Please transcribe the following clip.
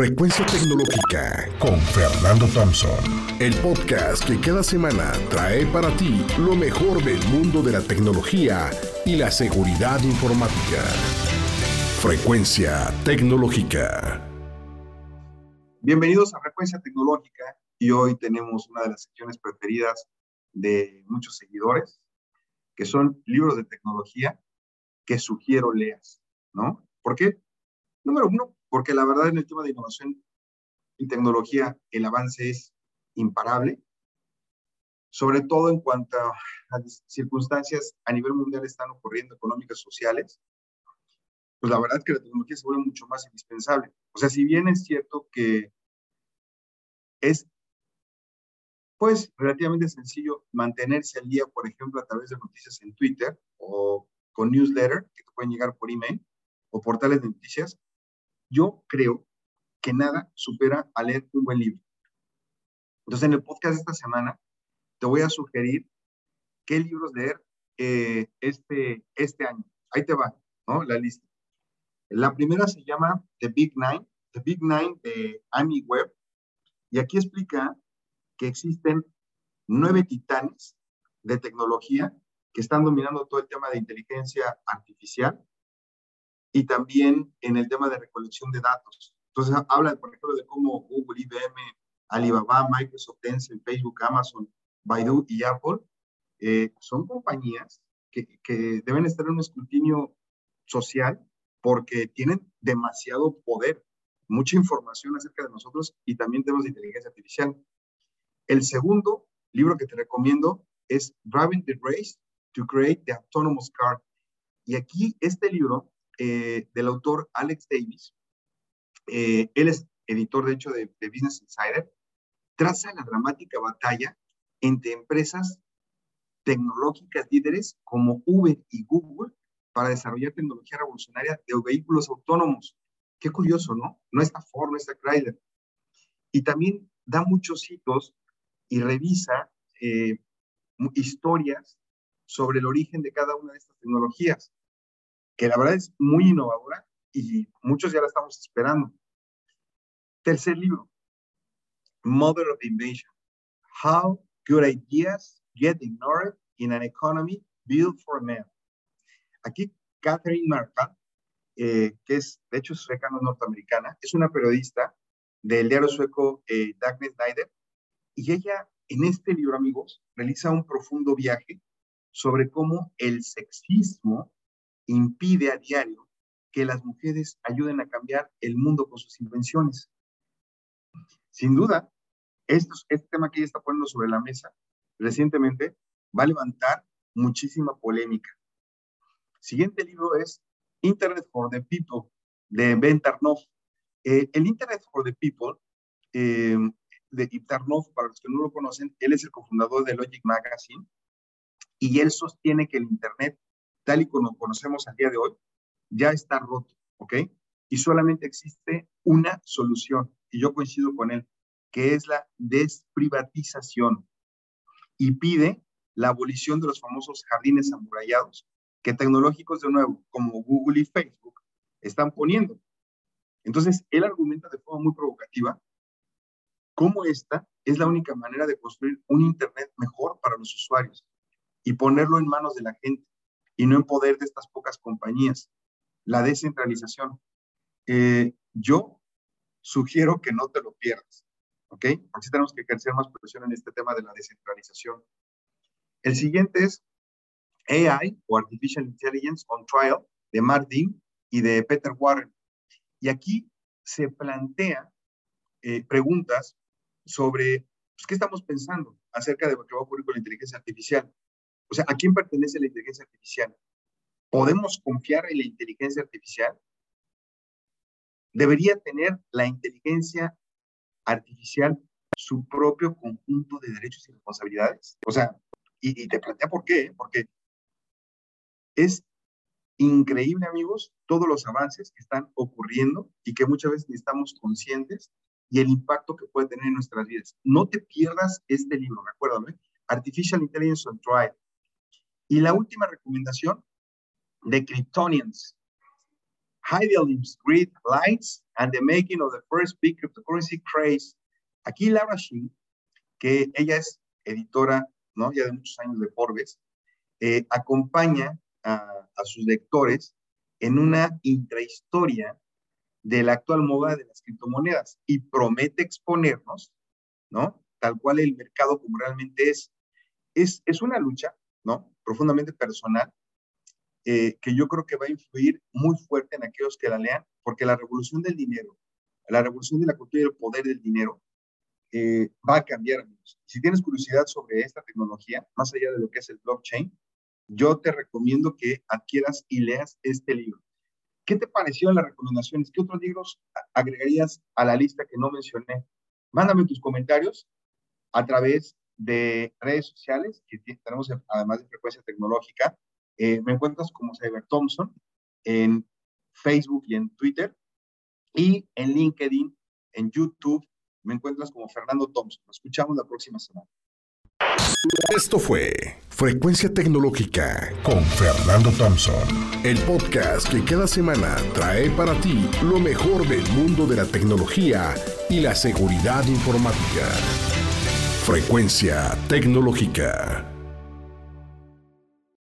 Frecuencia Tecnológica con Fernando Thompson. El podcast que cada semana trae para ti lo mejor del mundo de la tecnología y la seguridad informática. Frecuencia Tecnológica. Bienvenidos a Frecuencia Tecnológica y hoy tenemos una de las secciones preferidas de muchos seguidores, que son libros de tecnología que sugiero leas, ¿no? ¿Por qué? Número uno, porque la verdad en el tema de innovación y tecnología el avance es imparable, sobre todo en cuanto a circunstancias a nivel mundial están ocurriendo económicas, sociales, pues la verdad es que la tecnología se vuelve mucho más indispensable. O sea, si bien es cierto que es pues relativamente sencillo mantenerse al día, por ejemplo, a través de noticias en Twitter o con newsletter que te pueden llegar por email o portales de noticias, yo creo que nada supera a leer un buen libro. Entonces, en el podcast de esta semana, te voy a sugerir qué libros leer eh, este, este año. Ahí te va, ¿no? La lista. La primera se llama The Big Nine, The Big Nine de Amy Webb, y aquí explica que existen nueve titanes de tecnología que están dominando todo el tema de inteligencia artificial y también en el tema de recolección de datos. Entonces, habla, por ejemplo, de cómo Google, IBM, Alibaba, Microsoft, Tencent, Facebook, Amazon, Baidu y Apple eh, son compañías que, que deben estar en un escrutinio social porque tienen demasiado poder, mucha información acerca de nosotros y también temas de inteligencia artificial. El segundo libro que te recomiendo es Driving the Race to Create the Autonomous Car. Y aquí este libro eh, del autor Alex Davis, eh, él es editor de hecho de, Business Insider, traza la dramática batalla entre empresas tecnológicas líderes como Uber y Google para desarrollar tecnología revolucionaria de vehículos autónomos. Qué curioso, ¿no? No está Ford, no está Chrysler. Y también da muchos hitos y revisa eh, historias sobre el origen de cada una de estas tecnologías que la verdad es muy innovadora y muchos ya la estamos esperando. Tercer libro, Mother of Invention. How Good Ideas Get Ignored in an Economy Built for Men. Aquí, Catherine Markle, eh, que es, de hecho, sueca, no norteamericana, es una periodista del diario sueco eh, Dagny Snyder, y ella, en este libro, amigos, realiza un profundo viaje sobre cómo el sexismo impide a diario que las mujeres ayuden a cambiar el mundo con sus invenciones. Sin duda, esto, este tema que ella está poniendo sobre la mesa recientemente va a levantar muchísima polémica. Siguiente libro es Internet for the People de Ben Tarnoff. Eh, el Internet for the People eh, de Tarnoff, para los que no lo conocen, él es el cofundador de Logic Magazine y él sostiene que el Internet tal y como conocemos al día de hoy, ya está roto, ¿ok? Y solamente existe una solución, y yo coincido con él, que es la desprivatización. Y pide la abolición de los famosos jardines amurallados que tecnológicos de nuevo, como Google y Facebook, están poniendo. Entonces, él argumenta de forma muy provocativa cómo esta es la única manera de construir un Internet mejor para los usuarios y ponerlo en manos de la gente y no en poder de estas pocas compañías. La descentralización. Eh, yo sugiero que no te lo pierdas, ¿ok? Porque tenemos que ejercer más presión en este tema de la descentralización. El siguiente es AI o Artificial Intelligence on Trial de Martin y de Peter Warren. Y aquí se plantea eh, preguntas sobre pues, qué estamos pensando acerca de lo que va a ocurrir con la inteligencia artificial. O sea, ¿a quién pertenece la inteligencia artificial? ¿Podemos confiar en la inteligencia artificial? ¿Debería tener la inteligencia artificial su propio conjunto de derechos y responsabilidades? O sea, y, te plantea por qué, porque es increíble, amigos, todos los avances que están ocurriendo y que muchas veces estamos conscientes y el impacto que puede tener en nuestras vidas. No te pierdas este libro, recuérdame, Artificial Intelligence on Trial, y la última recomendación de Kryptonians. Heidelberg's Grid Lights and the Making of the First Big Cryptocurrency Craze. Aquí Laura Shin, que ella es editora, ¿no? Ya de muchos años de Forbes, eh, acompaña a, a, sus lectores en una intrahistoria de la actual moda de las criptomonedas y promete exponernos, ¿no? Tal cual el mercado como realmente es. Es, es una lucha, ¿no? Profundamente personal, eh, que yo creo que va a influir muy fuerte en aquellos que la lean, porque la revolución del dinero, la revolución de la cultura y el poder del dinero eh, va a cambiar. Si tienes curiosidad sobre esta tecnología, más allá de lo que es el blockchain, yo te recomiendo que adquieras y leas este libro. ¿Qué te pareció las recomendaciones? ¿Qué otros libros agregarías a la lista que no mencioné? Mándame tus comentarios a través de redes sociales, que tenemos además de frecuencia tecnológica. Eh, me encuentras como Cyber Thompson en Facebook y en Twitter y en LinkedIn, en YouTube. Me encuentras como Fernando Thompson. Nos escuchamos la próxima semana. Esto fue Frecuencia Tecnológica con Fernando Thompson, el podcast que cada semana trae para ti lo mejor del mundo de la tecnología y la seguridad informática. Frecuencia Tecnológica.